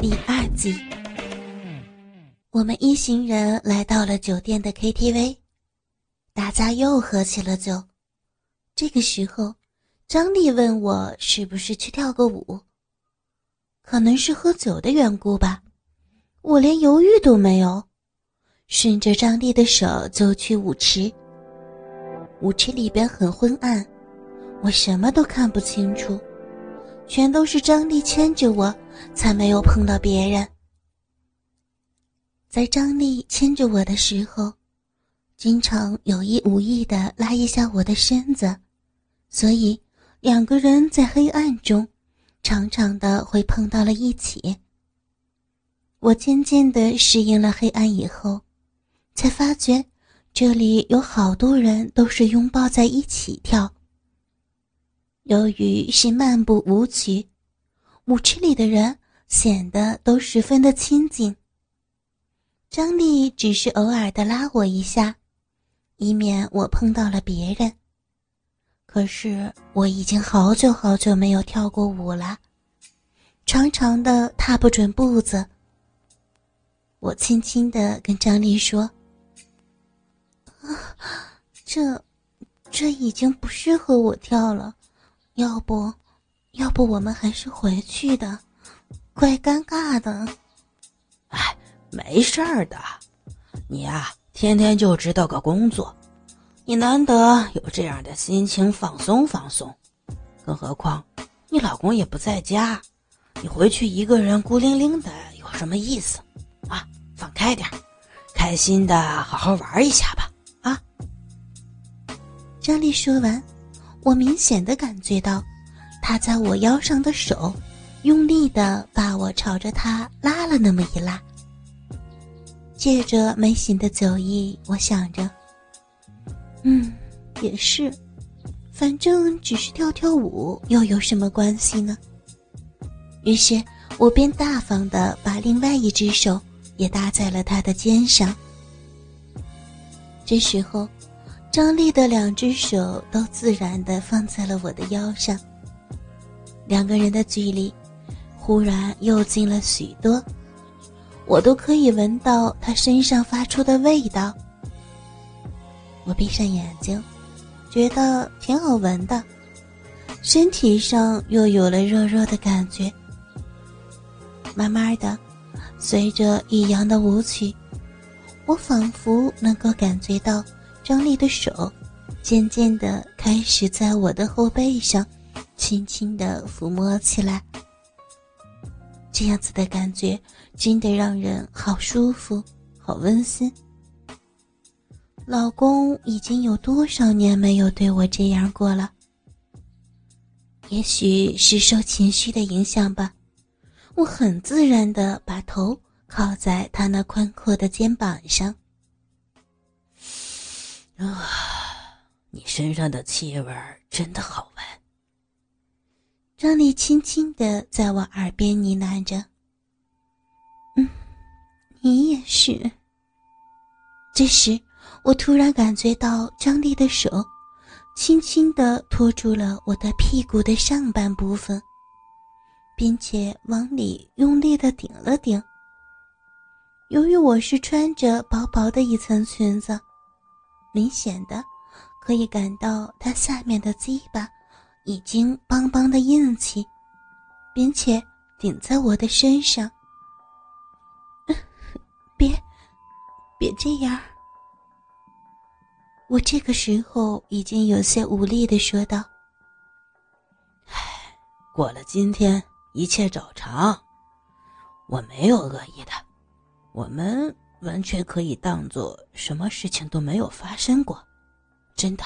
第二季，我们一行人来到了酒店的 KTV，大家又喝起了酒。这个时候，张丽问我是不是去跳个舞。可能是喝酒的缘故吧，我连犹豫都没有，顺着张丽的手就去舞池。舞池里边很昏暗，我什么都看不清楚。全都是张丽牵着我，才没有碰到别人。在张丽牵着我的时候，经常有意无意的拉一下我的身子，所以两个人在黑暗中，常常的会碰到了一起。我渐渐的适应了黑暗以后，才发觉这里有好多人都是拥抱在一起跳。由于是漫步舞曲，舞池里的人显得都十分的亲近。张丽只是偶尔的拉我一下，以免我碰到了别人。可是我已经好久好久没有跳过舞了，长长的踏不准步子。我轻轻的跟张丽说：“啊，这，这已经不适合我跳了。”要不，要不我们还是回去的，怪尴尬的。哎，没事儿的，你呀，天天就知道个工作，你难得有这样的心情放松放松。更何况，你老公也不在家，你回去一个人孤零零的有什么意思？啊，放开点开心的好好玩一下吧。啊，张丽说完。我明显的感觉到，他在我腰上的手，用力的把我朝着他拉了那么一拉。借着没醒的酒意，我想着，嗯，也是，反正只是跳跳舞，又有什么关系呢？于是我便大方的把另外一只手也搭在了他的肩上。这时候。张丽的两只手都自然的放在了我的腰上，两个人的距离忽然又近了许多，我都可以闻到他身上发出的味道。我闭上眼睛，觉得挺好闻的，身体上又有了热热的感觉。慢慢的，随着一阳的舞曲，我仿佛能够感觉到。张丽的手渐渐的开始在我的后背上轻轻的抚摸起来，这样子的感觉真的让人好舒服、好温馨。老公已经有多少年没有对我这样过了？也许是受情绪的影响吧，我很自然的把头靠在他那宽阔的肩膀上。啊，你身上的气味真的好闻。张丽轻轻的在我耳边呢喃着：“嗯，你也是。”这时，我突然感觉到张丽的手轻轻的托住了我的屁股的上半部分，并且往里用力的顶了顶。由于我是穿着薄薄的一层裙子。明显的，可以感到他下面的鸡巴已经邦邦的硬气，并且顶在我的身上。别，别这样！我这个时候已经有些无力的说道：“唉，过了今天，一切照常。我没有恶意的，我们。”完全可以当做什么事情都没有发生过，真的。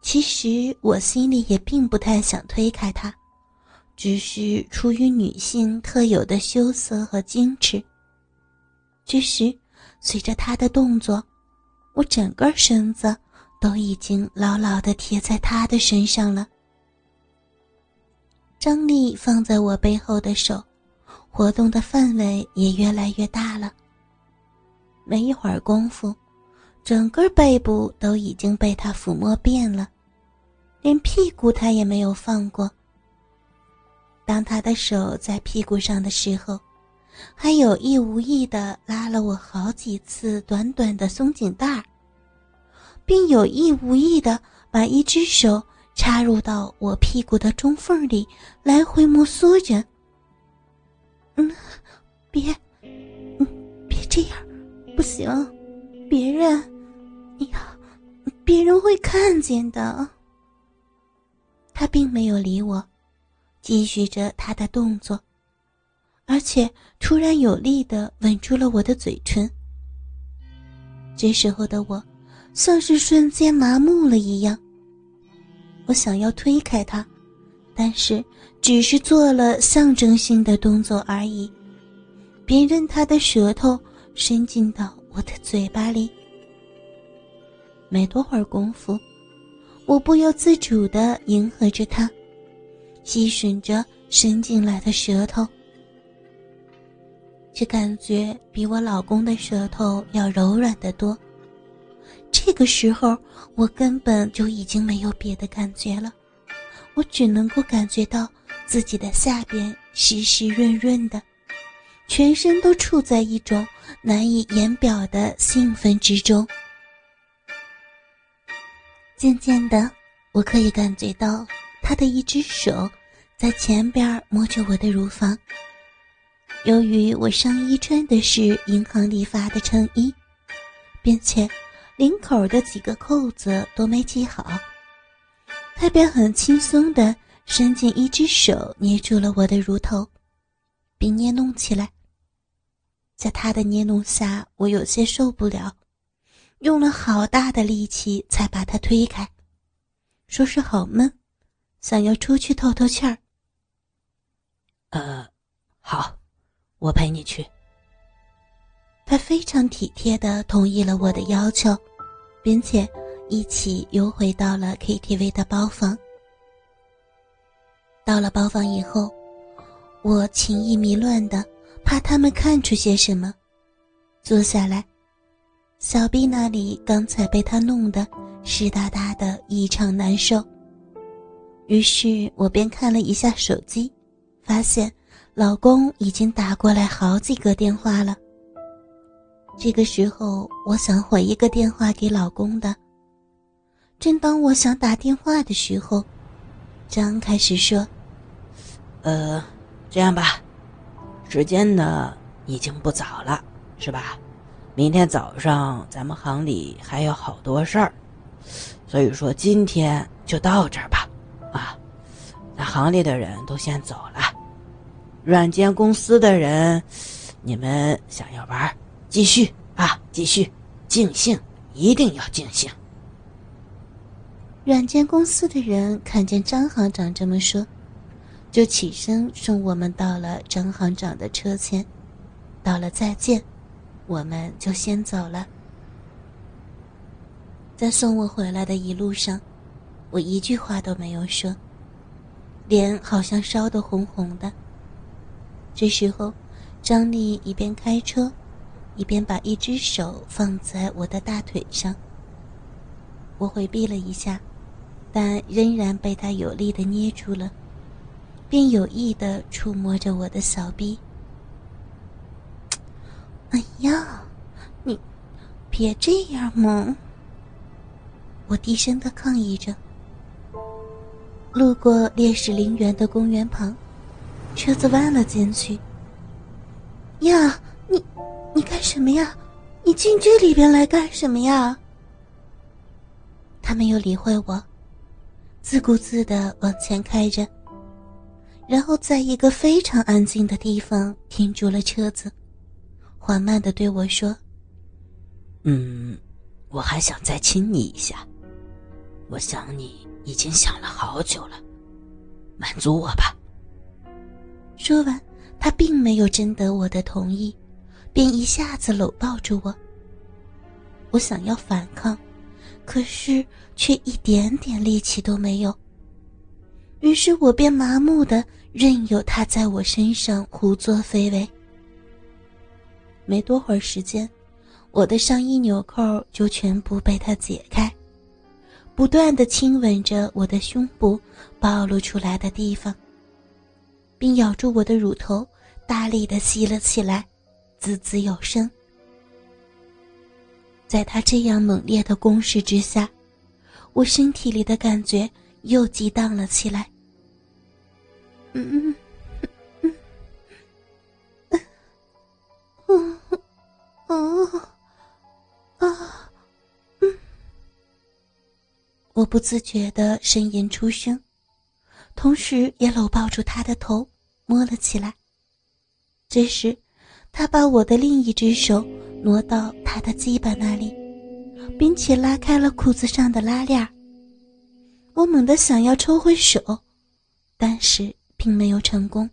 其实我心里也并不太想推开他，只是出于女性特有的羞涩和矜持。这时，随着他的动作，我整个身子都已经牢牢的贴在他的身上了。张力放在我背后的手。活动的范围也越来越大了。没一会儿功夫，整个背部都已经被他抚摸遍了，连屁股他也没有放过。当他的手在屁股上的时候，还有意无意的拉了我好几次短短的松紧带，并有意无意的把一只手插入到我屁股的中缝里，来回摩挲着。嗯，别，嗯，别这样，不行，别人，哎呀，别人会看见的。他并没有理我，继续着他的动作。而且突然有力的吻住了我的嘴唇。这时候的我，像是瞬间麻木了一样。我想要推开他，但是只是做了象征性的动作而已，别任他的舌头伸进到我的嘴巴里。没多会儿功夫，我不由自主的迎合着他，吸吮着伸进来的舌头。这感觉比我老公的舌头要柔软得多。这个时候，我根本就已经没有别的感觉了，我只能够感觉到自己的下边湿湿润润的，全身都处在一种难以言表的兴奋之中。渐渐的，我可以感觉到他的一只手在前边摸着我的乳房。由于我上衣穿的是银行里发的衬衣，并且领口的几个扣子都没系好，他便很轻松的伸进一只手捏住了我的乳头，并捏弄起来。在他的捏弄下，我有些受不了，用了好大的力气才把他推开，说是好闷，想要出去透透气儿。呃，好。我陪你去。他非常体贴的同意了我的要求，并且一起游回到了 KTV 的包房。到了包房以后，我情意迷乱的，怕他们看出些什么，坐下来，小臂那里刚才被他弄得湿哒哒的，异常难受。于是我便看了一下手机，发现。老公已经打过来好几个电话了。这个时候，我想回一个电话给老公的。正当我想打电话的时候，张开始说：“呃，这样吧，时间呢已经不早了，是吧？明天早上咱们行里还有好多事儿，所以说今天就到这儿吧。啊，那行里的人都先走了。”软件公司的人，你们想要玩，继续啊，继续，尽兴，一定要尽兴。软件公司的人看见张行长这么说，就起身送我们到了张行长的车前，道了再见，我们就先走了。在送我回来的一路上，我一句话都没有说，脸好像烧得红红的。这时候，张丽一边开车，一边把一只手放在我的大腿上。我回避了一下，但仍然被他有力的捏住了，便有意的触摸着我的小臂。哎呀，你别这样嘛！我低声的抗议着。路过烈士陵园的公园旁。车子弯了进去。呀，你，你干什么呀？你进这里边来干什么呀？他没有理会我，自顾自的往前开着，然后在一个非常安静的地方停住了车子，缓慢的对我说：“嗯，我还想再亲你一下，我想你已经想了好久了，满足我吧。”说完，他并没有征得我的同意，便一下子搂抱住我。我想要反抗，可是却一点点力气都没有。于是我便麻木的任由他在我身上胡作非为。没多会儿时间，我的上衣纽扣就全部被他解开，不断的亲吻着我的胸部暴露出来的地方。并咬住我的乳头，大力的吸了起来，滋滋有声。在他这样猛烈的攻势之下，我身体里的感觉又激荡了起来。嗯嗯嗯嗯嗯啊嗯，我不自觉的呻吟出声，同时也搂抱住他的头，摸了起来。这时，他把我的另一只手挪到他的鸡巴那里，并且拉开了裤子上的拉链。我猛地想要抽回手，但是。并没有成功，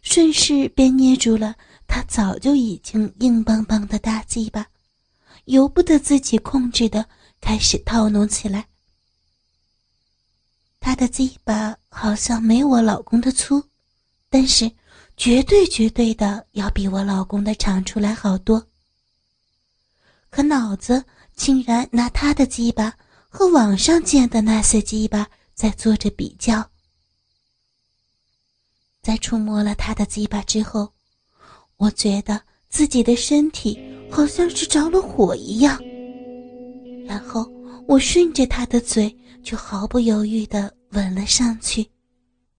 顺势便捏住了他早就已经硬邦邦的大鸡巴，由不得自己控制的开始套弄起来。他的鸡巴好像没我老公的粗，但是绝对绝对的要比我老公的长出来好多。可脑子竟然拿他的鸡巴和网上见的那些鸡巴在做着比较。在触摸了他的鸡巴之后，我觉得自己的身体好像是着了火一样。然后我顺着他的嘴就毫不犹豫地吻了上去。